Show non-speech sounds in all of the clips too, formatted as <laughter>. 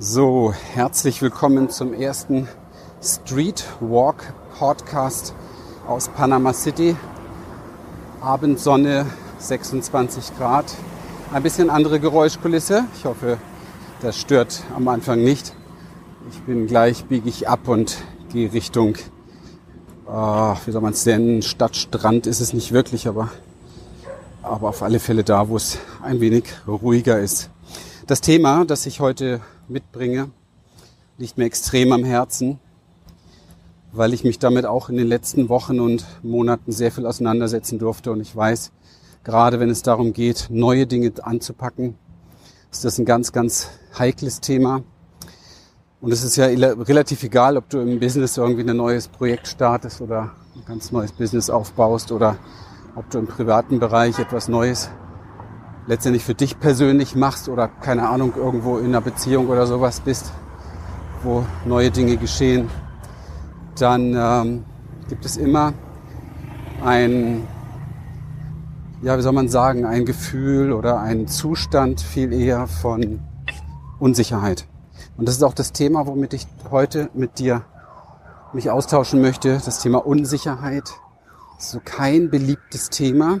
So, herzlich willkommen zum ersten Street Walk Podcast aus Panama City. Abendsonne, 26 Grad. Ein bisschen andere Geräuschkulisse. Ich hoffe, das stört am Anfang nicht. Ich bin gleich, biege ich ab und gehe Richtung, äh, wie soll man es nennen, Stadtstrand ist es nicht wirklich, aber, aber auf alle Fälle da, wo es ein wenig ruhiger ist. Das Thema, das ich heute mitbringe, liegt mir extrem am Herzen, weil ich mich damit auch in den letzten Wochen und Monaten sehr viel auseinandersetzen durfte. Und ich weiß, gerade wenn es darum geht, neue Dinge anzupacken, ist das ein ganz, ganz heikles Thema. Und es ist ja relativ egal, ob du im Business irgendwie ein neues Projekt startest oder ein ganz neues Business aufbaust oder ob du im privaten Bereich etwas Neues letztendlich für dich persönlich machst oder keine Ahnung irgendwo in einer Beziehung oder sowas bist, wo neue Dinge geschehen, dann ähm, gibt es immer ein, ja, wie soll man sagen, ein Gefühl oder ein Zustand viel eher von Unsicherheit. Und das ist auch das Thema, womit ich heute mit dir mich austauschen möchte. Das Thema Unsicherheit ist so kein beliebtes Thema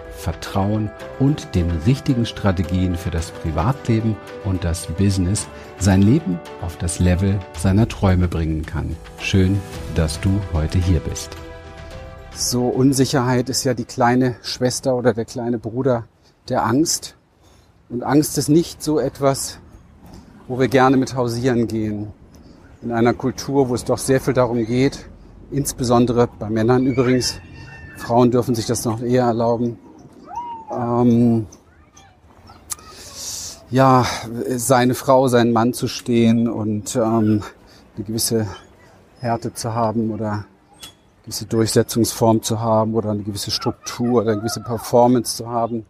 Vertrauen und den richtigen Strategien für das Privatleben und das Business sein Leben auf das Level seiner Träume bringen kann. Schön, dass du heute hier bist. So Unsicherheit ist ja die kleine Schwester oder der kleine Bruder der Angst. Und Angst ist nicht so etwas, wo wir gerne mit hausieren gehen. In einer Kultur, wo es doch sehr viel darum geht, insbesondere bei Männern übrigens, Frauen dürfen sich das noch eher erlauben, ähm, ja, seine Frau, seinen Mann zu stehen und ähm, eine gewisse Härte zu haben oder eine gewisse Durchsetzungsform zu haben oder eine gewisse Struktur oder eine gewisse Performance zu haben.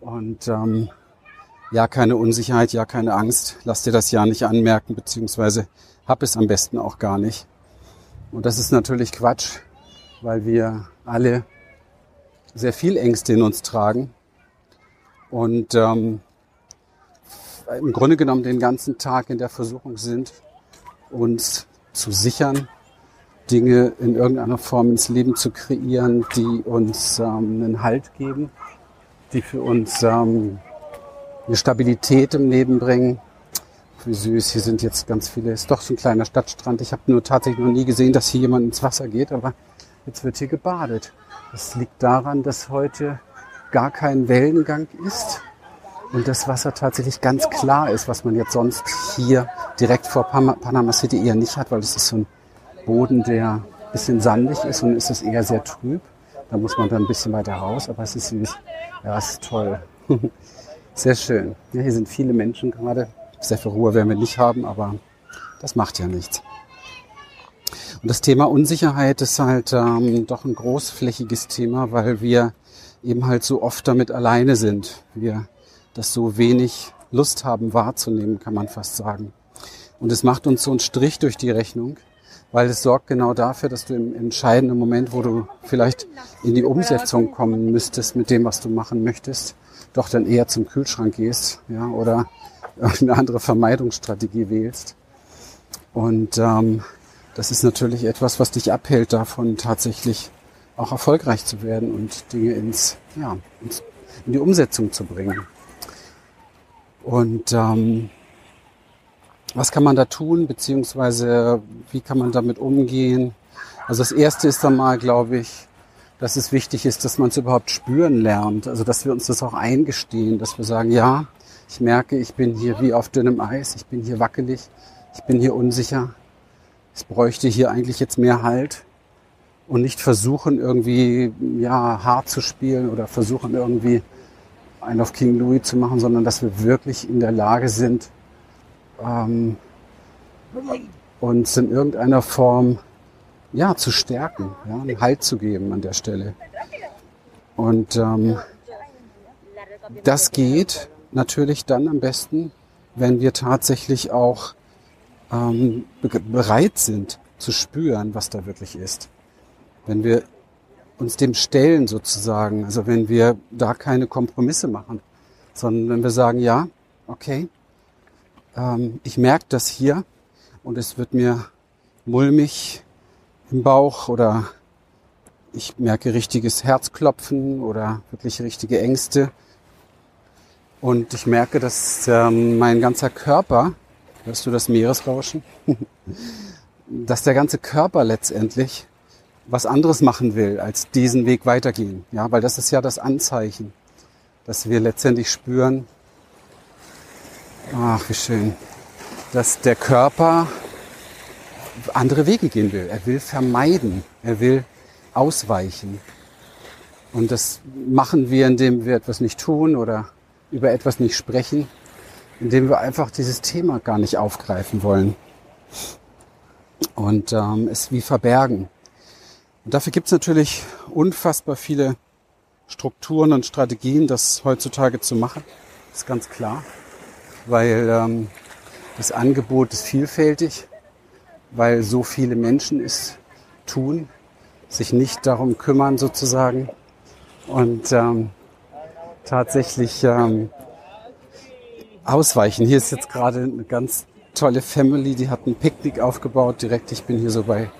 Und ähm, ja, keine Unsicherheit, ja, keine Angst. Lass dir das ja nicht anmerken, beziehungsweise hab es am besten auch gar nicht. Und das ist natürlich Quatsch, weil wir alle sehr viel Ängste in uns tragen und ähm, im Grunde genommen den ganzen Tag in der Versuchung sind, uns zu sichern, Dinge in irgendeiner Form ins Leben zu kreieren, die uns ähm, einen Halt geben, die für uns ähm, eine Stabilität im Leben bringen. Wie süß, hier sind jetzt ganz viele, ist doch so ein kleiner Stadtstrand. Ich habe nur tatsächlich noch nie gesehen, dass hier jemand ins Wasser geht, aber jetzt wird hier gebadet. Das liegt daran, dass heute gar kein Wellengang ist und das Wasser tatsächlich ganz klar ist, was man jetzt sonst hier direkt vor Panama City eher nicht hat, weil es ist so ein Boden, der ein bisschen sandig ist und es ist eher sehr trüb. Da muss man dann ein bisschen weiter raus, aber es ist süß. Ja, es ist toll. <laughs> Sehr schön. Ja, hier sind viele Menschen gerade. Sehr viel Ruhe werden wir nicht haben, aber das macht ja nichts. Und das Thema Unsicherheit ist halt ähm, doch ein großflächiges Thema, weil wir eben halt so oft damit alleine sind. Wir das so wenig Lust haben wahrzunehmen, kann man fast sagen. Und es macht uns so einen Strich durch die Rechnung, weil es sorgt genau dafür, dass du im entscheidenden Moment, wo du vielleicht in die Umsetzung kommen müsstest mit dem, was du machen möchtest, doch dann eher zum Kühlschrank gehst, ja, oder eine andere Vermeidungsstrategie wählst. Und ähm, das ist natürlich etwas, was dich abhält davon, tatsächlich auch erfolgreich zu werden und Dinge ins, ja, ins, in die Umsetzung zu bringen. Und ähm, was kann man da tun, beziehungsweise wie kann man damit umgehen? Also das Erste ist dann mal, glaube ich, dass es wichtig ist, dass man es überhaupt spüren lernt. Also dass wir uns das auch eingestehen, dass wir sagen, ja, ich merke, ich bin hier wie auf dünnem Eis, ich bin hier wackelig, ich bin hier unsicher, es bräuchte hier eigentlich jetzt mehr Halt und nicht versuchen irgendwie ja hart zu spielen oder versuchen irgendwie einen auf King Louis zu machen, sondern dass wir wirklich in der Lage sind, ähm, uns in irgendeiner Form ja, zu stärken, ja, einen Halt zu geben an der Stelle. Und ähm, das geht natürlich dann am besten, wenn wir tatsächlich auch ähm, bereit sind zu spüren, was da wirklich ist. Wenn wir uns dem stellen sozusagen, also wenn wir da keine Kompromisse machen, sondern wenn wir sagen, ja, okay, ähm, ich merke das hier und es wird mir mulmig im Bauch oder ich merke richtiges Herzklopfen oder wirklich richtige Ängste. Und ich merke, dass ähm, mein ganzer Körper, hörst du das Meeresrauschen? <laughs> dass der ganze Körper letztendlich was anderes machen will, als diesen Weg weitergehen. Ja, weil das ist ja das Anzeichen, dass wir letztendlich spüren, ach, wie schön, dass der Körper andere Wege gehen will. Er will vermeiden. Er will ausweichen. Und das machen wir, indem wir etwas nicht tun oder über etwas nicht sprechen, indem wir einfach dieses Thema gar nicht aufgreifen wollen und ähm, es wie verbergen. Und dafür gibt es natürlich unfassbar viele Strukturen und Strategien, das heutzutage zu machen. Ist ganz klar, weil ähm, das Angebot ist vielfältig weil so viele Menschen es tun, sich nicht darum kümmern sozusagen und ähm, tatsächlich ähm, ausweichen. Hier ist jetzt gerade eine ganz tolle Family, die hat ein Picknick aufgebaut direkt. Ich bin hier so bei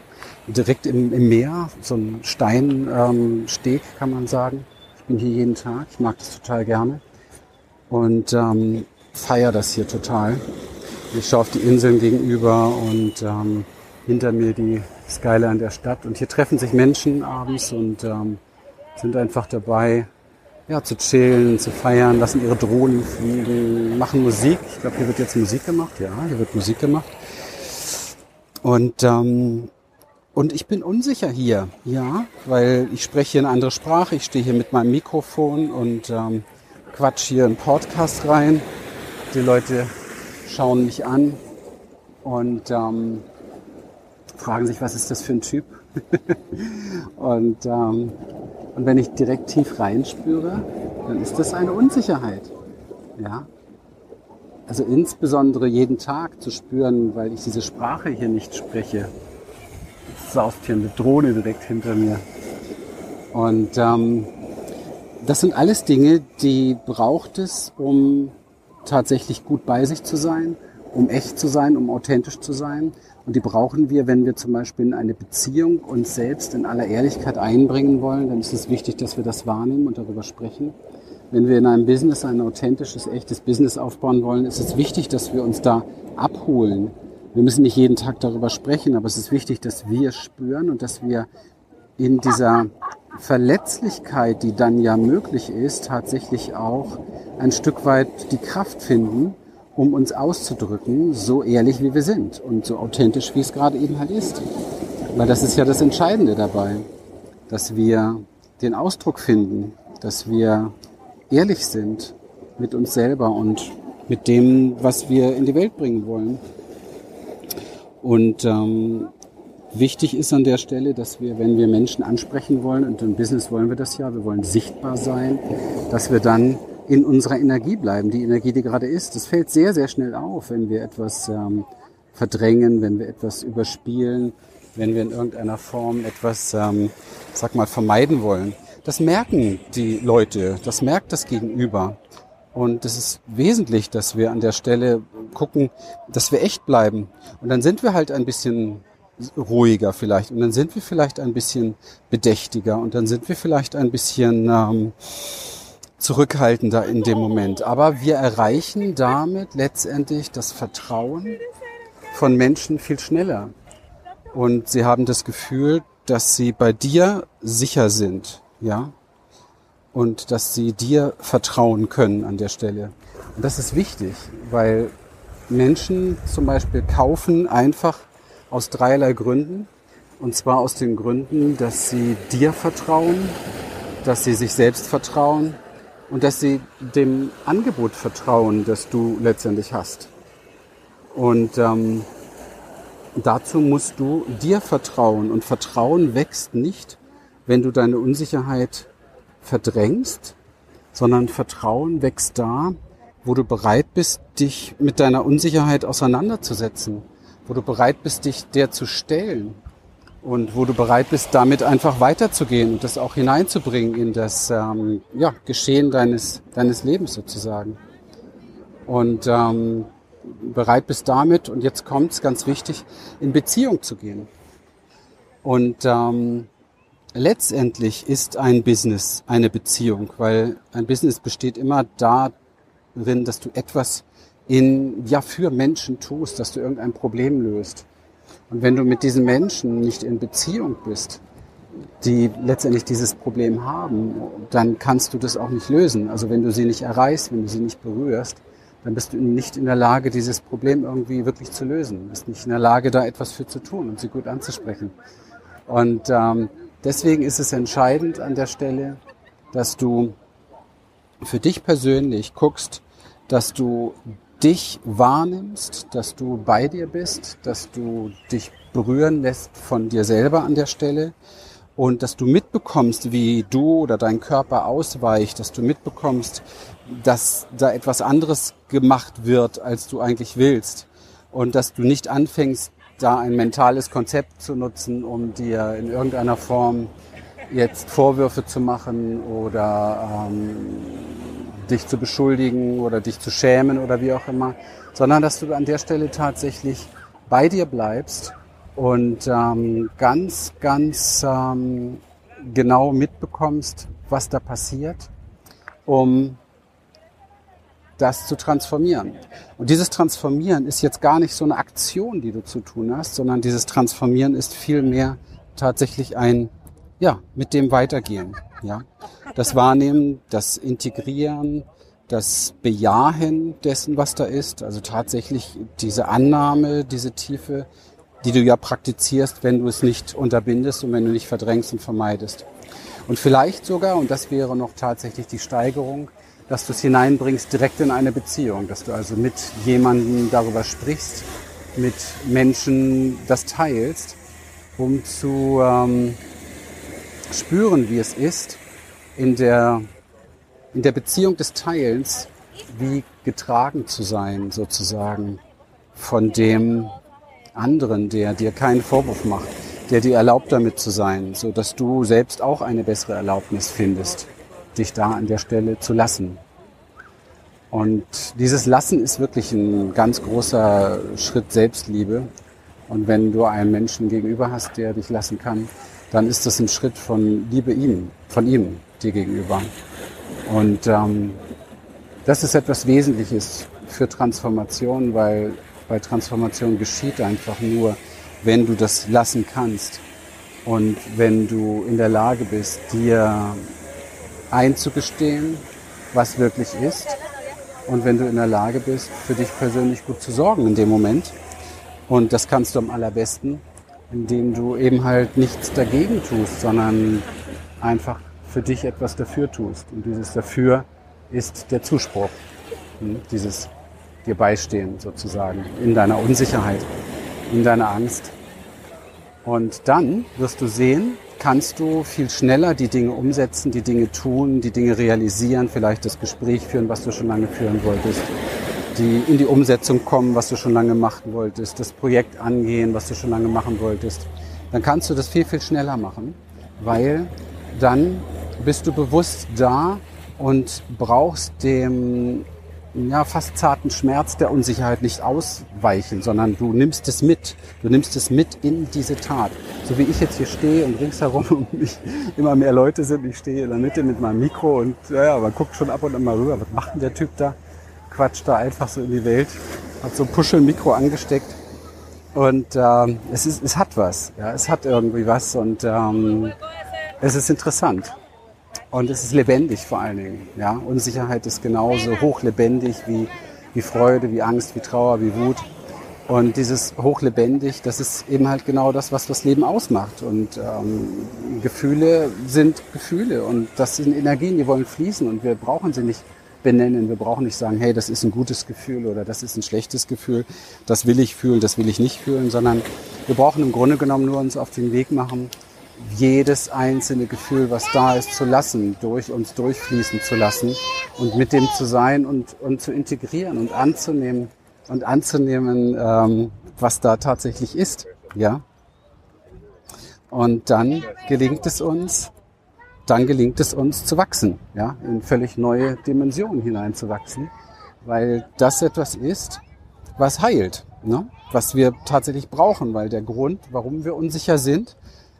direkt im, im Meer, so ein Steinsteg ähm, kann man sagen. Ich bin hier jeden Tag, ich mag das total gerne und ähm, feiere das hier total. Ich schaue auf die Inseln gegenüber und ähm, hinter mir die Skyline der Stadt. Und hier treffen sich Menschen abends und ähm, sind einfach dabei, ja, zu chillen, zu feiern, lassen ihre Drohnen fliegen, machen Musik. Ich glaube, hier wird jetzt Musik gemacht. Ja, hier wird Musik gemacht. Und ähm, und ich bin unsicher hier, ja, weil ich spreche hier eine andere Sprache. Ich stehe hier mit meinem Mikrofon und ähm, quatsch hier einen Podcast rein. Die Leute schauen mich an und ähm, fragen sich, was ist das für ein Typ? <laughs> und, ähm, und wenn ich direkt tief reinspüre, dann ist das eine Unsicherheit. Ja. Also insbesondere jeden Tag zu spüren, weil ich diese Sprache hier nicht spreche. Es saust hier eine Drohne direkt hinter mir. Und ähm, das sind alles Dinge, die braucht es, um tatsächlich gut bei sich zu sein, um echt zu sein, um authentisch zu sein. Und die brauchen wir, wenn wir zum Beispiel in eine Beziehung uns selbst in aller Ehrlichkeit einbringen wollen. Dann ist es wichtig, dass wir das wahrnehmen und darüber sprechen. Wenn wir in einem Business ein authentisches, echtes Business aufbauen wollen, ist es wichtig, dass wir uns da abholen. Wir müssen nicht jeden Tag darüber sprechen, aber es ist wichtig, dass wir spüren und dass wir in dieser Verletzlichkeit, die dann ja möglich ist, tatsächlich auch ein Stück weit die Kraft finden, um uns auszudrücken, so ehrlich wie wir sind und so authentisch wie es gerade eben halt ist. Weil das ist ja das Entscheidende dabei, dass wir den Ausdruck finden, dass wir ehrlich sind mit uns selber und mit dem, was wir in die Welt bringen wollen. Und ähm, wichtig ist an der Stelle, dass wir, wenn wir Menschen ansprechen wollen, und im Business wollen wir das ja, wir wollen sichtbar sein, dass wir dann in unserer Energie bleiben, die Energie, die gerade ist. Das fällt sehr, sehr schnell auf, wenn wir etwas ähm, verdrängen, wenn wir etwas überspielen, wenn wir in irgendeiner Form etwas, ähm, sag mal, vermeiden wollen. Das merken die Leute, das merkt das Gegenüber. Und es ist wesentlich, dass wir an der Stelle gucken, dass wir echt bleiben. Und dann sind wir halt ein bisschen ruhiger vielleicht. Und dann sind wir vielleicht ein bisschen bedächtiger. Und dann sind wir vielleicht ein bisschen... Ähm, zurückhaltender in dem Moment. Aber wir erreichen damit letztendlich das Vertrauen von Menschen viel schneller. Und sie haben das Gefühl, dass sie bei dir sicher sind, ja, und dass sie dir vertrauen können an der Stelle. Und das ist wichtig, weil Menschen zum Beispiel kaufen einfach aus dreierlei Gründen. Und zwar aus den Gründen, dass sie dir vertrauen, dass sie sich selbst vertrauen und dass sie dem Angebot vertrauen, das du letztendlich hast. Und ähm, dazu musst du dir vertrauen. Und Vertrauen wächst nicht, wenn du deine Unsicherheit verdrängst, sondern Vertrauen wächst da, wo du bereit bist, dich mit deiner Unsicherheit auseinanderzusetzen, wo du bereit bist, dich der zu stellen und wo du bereit bist, damit einfach weiterzugehen und das auch hineinzubringen in das ähm, ja, Geschehen deines, deines Lebens sozusagen. Und ähm, bereit bist damit, und jetzt kommt es ganz wichtig, in Beziehung zu gehen. Und ähm, letztendlich ist ein Business eine Beziehung, weil ein Business besteht immer darin, dass du etwas in, ja, für Menschen tust, dass du irgendein Problem löst. Und wenn du mit diesen Menschen nicht in Beziehung bist, die letztendlich dieses Problem haben, dann kannst du das auch nicht lösen. Also wenn du sie nicht erreichst, wenn du sie nicht berührst, dann bist du nicht in der Lage, dieses Problem irgendwie wirklich zu lösen. Du bist nicht in der Lage, da etwas für zu tun und sie gut anzusprechen. Und ähm, deswegen ist es entscheidend an der Stelle, dass du für dich persönlich guckst, dass du dich wahrnimmst, dass du bei dir bist, dass du dich berühren lässt von dir selber an der Stelle und dass du mitbekommst, wie du oder dein Körper ausweicht, dass du mitbekommst, dass da etwas anderes gemacht wird, als du eigentlich willst. Und dass du nicht anfängst, da ein mentales Konzept zu nutzen, um dir in irgendeiner Form jetzt Vorwürfe zu machen oder ähm, dich zu beschuldigen oder dich zu schämen oder wie auch immer, sondern dass du an der Stelle tatsächlich bei dir bleibst und ähm, ganz, ganz ähm, genau mitbekommst, was da passiert, um das zu transformieren. Und dieses Transformieren ist jetzt gar nicht so eine Aktion, die du zu tun hast, sondern dieses Transformieren ist vielmehr tatsächlich ein, ja, mit dem Weitergehen, ja. Das Wahrnehmen, das Integrieren, das Bejahen dessen, was da ist, also tatsächlich diese Annahme, diese Tiefe, die du ja praktizierst, wenn du es nicht unterbindest und wenn du nicht verdrängst und vermeidest. Und vielleicht sogar, und das wäre noch tatsächlich die Steigerung, dass du es hineinbringst direkt in eine Beziehung, dass du also mit jemandem darüber sprichst, mit Menschen das teilst, um zu ähm, spüren, wie es ist, in der, in der Beziehung des Teilens wie getragen zu sein, sozusagen, von dem anderen, der dir keinen Vorwurf macht, der dir erlaubt, damit zu sein, so dass du selbst auch eine bessere Erlaubnis findest, dich da an der Stelle zu lassen. Und dieses Lassen ist wirklich ein ganz großer Schritt Selbstliebe. Und wenn du einen Menschen gegenüber hast, der dich lassen kann, dann ist das ein Schritt von Liebe ihm, von ihm dir gegenüber. Und ähm, das ist etwas Wesentliches für Transformation, weil bei Transformation geschieht einfach nur, wenn du das lassen kannst und wenn du in der Lage bist, dir einzugestehen, was wirklich ist und wenn du in der Lage bist, für dich persönlich gut zu sorgen in dem Moment. Und das kannst du am allerbesten, indem du eben halt nichts dagegen tust, sondern einfach für dich etwas dafür tust. Und dieses dafür ist der Zuspruch, hm, dieses dir beistehen sozusagen in deiner Unsicherheit, in deiner Angst. Und dann wirst du sehen, kannst du viel schneller die Dinge umsetzen, die Dinge tun, die Dinge realisieren, vielleicht das Gespräch führen, was du schon lange führen wolltest, die in die Umsetzung kommen, was du schon lange machen wolltest, das Projekt angehen, was du schon lange machen wolltest. Dann kannst du das viel, viel schneller machen, weil dann bist du bewusst da und brauchst dem ja, fast zarten Schmerz der Unsicherheit nicht ausweichen, sondern du nimmst es mit. Du nimmst es mit in diese Tat. So wie ich jetzt hier stehe und ringsherum <laughs> um mich immer mehr Leute sind. Ich stehe in der Mitte mit meinem Mikro und ja, man guckt schon ab und an mal rüber. Was macht denn der Typ da? Quatscht da einfach so in die Welt. Hat so ein Puschel-Mikro angesteckt. Und ähm, es, ist, es hat was. Ja, es hat irgendwie was und ähm, es ist interessant. Und es ist lebendig vor allen Dingen. Ja? Unsicherheit ist genauso hochlebendig wie, wie Freude, wie Angst, wie Trauer, wie Wut. Und dieses hochlebendig, das ist eben halt genau das, was das Leben ausmacht. Und ähm, Gefühle sind Gefühle und das sind Energien, die wollen fließen und wir brauchen sie nicht benennen. Wir brauchen nicht sagen, hey, das ist ein gutes Gefühl oder das ist ein schlechtes Gefühl. Das will ich fühlen, das will ich nicht fühlen, sondern wir brauchen im Grunde genommen nur uns auf den Weg machen, jedes einzelne Gefühl, was da ist, zu lassen, durch uns durchfließen zu lassen und mit dem zu sein und, und zu integrieren und anzunehmen und anzunehmen, ähm, was da tatsächlich ist. Ja. Und dann gelingt es uns, dann gelingt es uns zu wachsen, ja, in völlig neue Dimensionen hineinzuwachsen, weil das etwas ist, was heilt, ne? was wir tatsächlich brauchen, weil der Grund, warum wir unsicher sind,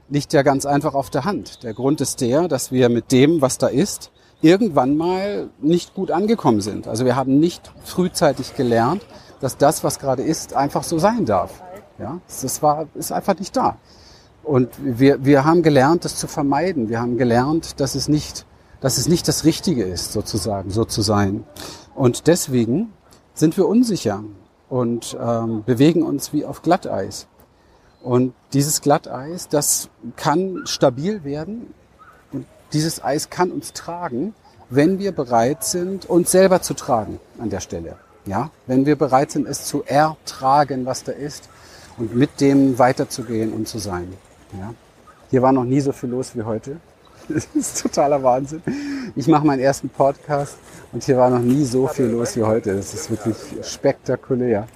liegt ja ganz einfach auf der Hand. Der Grund ist der, dass wir mit dem, was da ist, irgendwann mal nicht gut angekommen sind. Also wir haben nicht frühzeitig gelernt, dass das, was gerade ist, einfach so sein darf. Ja, das war, ist einfach nicht da. Und wir, wir haben gelernt, das zu vermeiden. Wir haben gelernt, dass es nicht, dass es nicht das Richtige ist, sozusagen, so zu sein. Und deswegen sind wir unsicher und ähm, bewegen uns wie auf Glatteis. Und dieses Glatteis, das kann stabil werden und dieses Eis kann uns tragen, wenn wir bereit sind, uns selber zu tragen an der Stelle. Ja, wenn wir bereit sind, es zu ertragen, was da ist und mit dem weiterzugehen und zu sein. Ja. Hier war noch nie so viel los wie heute. <laughs> Das ist totaler Wahnsinn. Ich mache meinen ersten Podcast und hier war noch nie so viel los wie heute. Das ist wirklich spektakulär.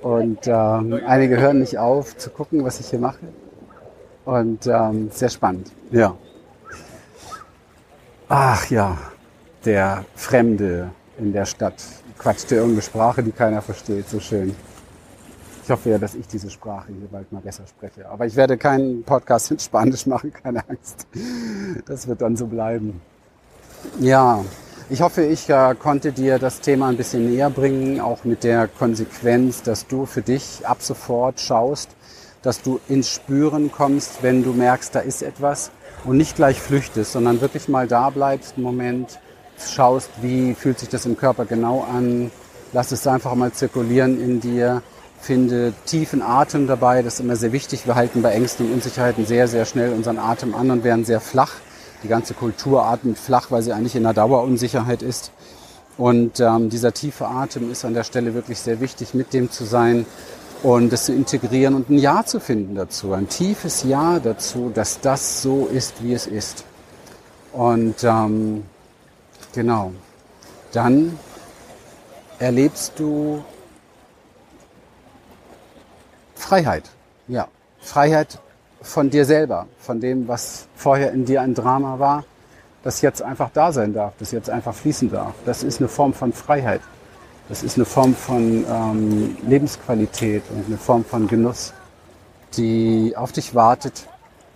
Und ähm, einige hören nicht auf zu gucken, was ich hier mache. Und ähm, sehr spannend. Ja. Ach ja, der Fremde in der Stadt quatschte irgendeine Sprache, die keiner versteht. So schön. Ich hoffe ja, dass ich diese Sprache hier bald mal besser spreche. Aber ich werde keinen Podcast in Spanisch machen, <laughs> keine Angst. Das wird dann so bleiben. Ja, ich hoffe, ich äh, konnte dir das Thema ein bisschen näher bringen, auch mit der Konsequenz, dass du für dich ab sofort schaust, dass du ins Spüren kommst, wenn du merkst, da ist etwas und nicht gleich flüchtest, sondern wirklich mal da bleibst, einen Moment, schaust, wie fühlt sich das im Körper genau an, lass es einfach mal zirkulieren in dir, finde tiefen Atem dabei, das ist immer sehr wichtig. Wir halten bei Ängsten und Unsicherheiten sehr, sehr schnell unseren Atem an und werden sehr flach. Die ganze Kultur atmet flach, weil sie eigentlich in einer Dauerunsicherheit ist. Und ähm, dieser tiefe Atem ist an der Stelle wirklich sehr wichtig, mit dem zu sein und das zu integrieren und ein Ja zu finden dazu, ein tiefes Ja dazu, dass das so ist, wie es ist. Und ähm, genau, dann erlebst du Freiheit. Ja, Freiheit von dir selber, von dem, was vorher in dir ein Drama war, das jetzt einfach da sein darf, das jetzt einfach fließen darf. Das ist eine Form von Freiheit. Das ist eine Form von ähm, Lebensqualität und eine Form von Genuss, die auf dich wartet,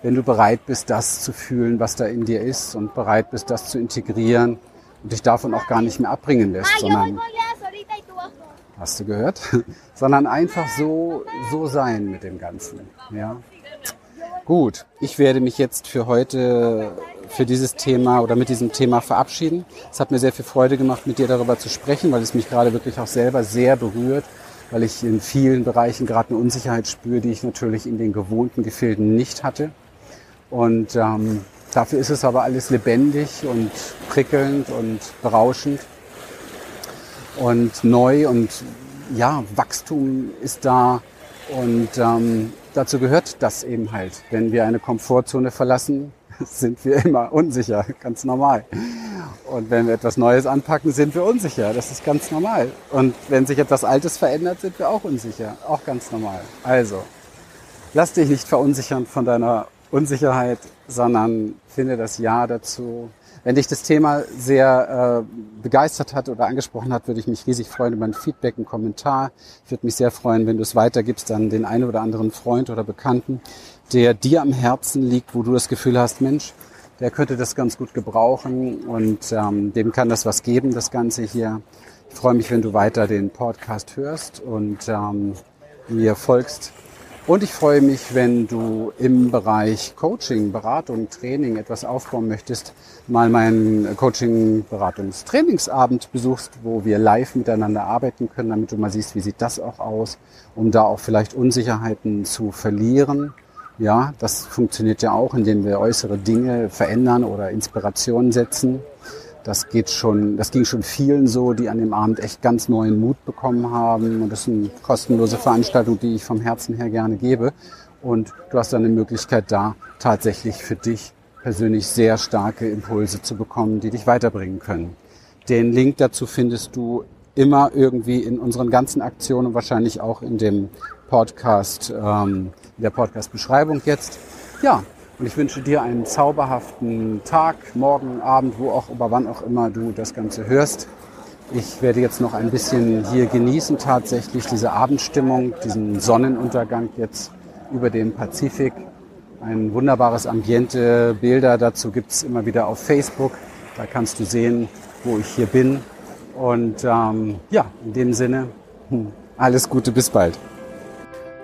wenn du bereit bist, das zu fühlen, was da in dir ist und bereit bist, das zu integrieren und dich davon auch gar nicht mehr abbringen lässt, sondern hast du gehört, <laughs> sondern einfach so so sein mit dem Ganzen, ja. Gut, ich werde mich jetzt für heute für dieses Thema oder mit diesem Thema verabschieden. Es hat mir sehr viel Freude gemacht, mit dir darüber zu sprechen, weil es mich gerade wirklich auch selber sehr berührt, weil ich in vielen Bereichen gerade eine Unsicherheit spüre, die ich natürlich in den gewohnten Gefilden nicht hatte. Und ähm, dafür ist es aber alles lebendig und prickelnd und berauschend und neu und ja, Wachstum ist da und ähm, dazu gehört das eben halt. Wenn wir eine Komfortzone verlassen, <laughs> sind wir immer unsicher, ganz normal. Und wenn wir etwas Neues anpacken, sind wir unsicher, das ist ganz normal. Und wenn sich etwas Altes verändert, sind wir auch unsicher, auch ganz normal. Also, lass dich nicht verunsichern von deiner Unsicherheit, sondern finde das Ja dazu. Wenn dich das Thema sehr äh, begeistert hat oder angesprochen hat, würde ich mich riesig freuen über ein Feedback, einen Kommentar. Ich würde mich sehr freuen, wenn du es weitergibst an den einen oder anderen Freund oder Bekannten, der dir am Herzen liegt, wo du das Gefühl hast, Mensch, der könnte das ganz gut gebrauchen und ähm, dem kann das was geben, das Ganze hier. Ich freue mich, wenn du weiter den Podcast hörst und ähm, mir folgst und ich freue mich, wenn du im Bereich Coaching, Beratung, Training etwas aufbauen möchtest, mal meinen Coaching, Beratungs, Trainingsabend besuchst, wo wir live miteinander arbeiten können, damit du mal siehst, wie sieht das auch aus, um da auch vielleicht Unsicherheiten zu verlieren. Ja, das funktioniert ja auch, indem wir äußere Dinge verändern oder Inspirationen setzen. Das geht schon, das ging schon vielen so, die an dem Abend echt ganz neuen Mut bekommen haben. Und das ist eine kostenlose Veranstaltung, die ich vom Herzen her gerne gebe. Und du hast dann eine Möglichkeit da, tatsächlich für dich persönlich sehr starke Impulse zu bekommen, die dich weiterbringen können. Den Link dazu findest du immer irgendwie in unseren ganzen Aktionen wahrscheinlich auch in dem Podcast, ähm, in der Podcast-Beschreibung jetzt. Ja, und ich wünsche dir einen zauberhaften Tag, morgen, Abend, wo auch, über wann auch immer du das Ganze hörst. Ich werde jetzt noch ein bisschen hier genießen, tatsächlich diese Abendstimmung, diesen Sonnenuntergang jetzt über dem Pazifik. Ein wunderbares Ambiente, Bilder dazu gibt's immer wieder auf Facebook. Da kannst du sehen, wo ich hier bin. Und ähm, ja, in dem Sinne, hm, alles Gute, bis bald.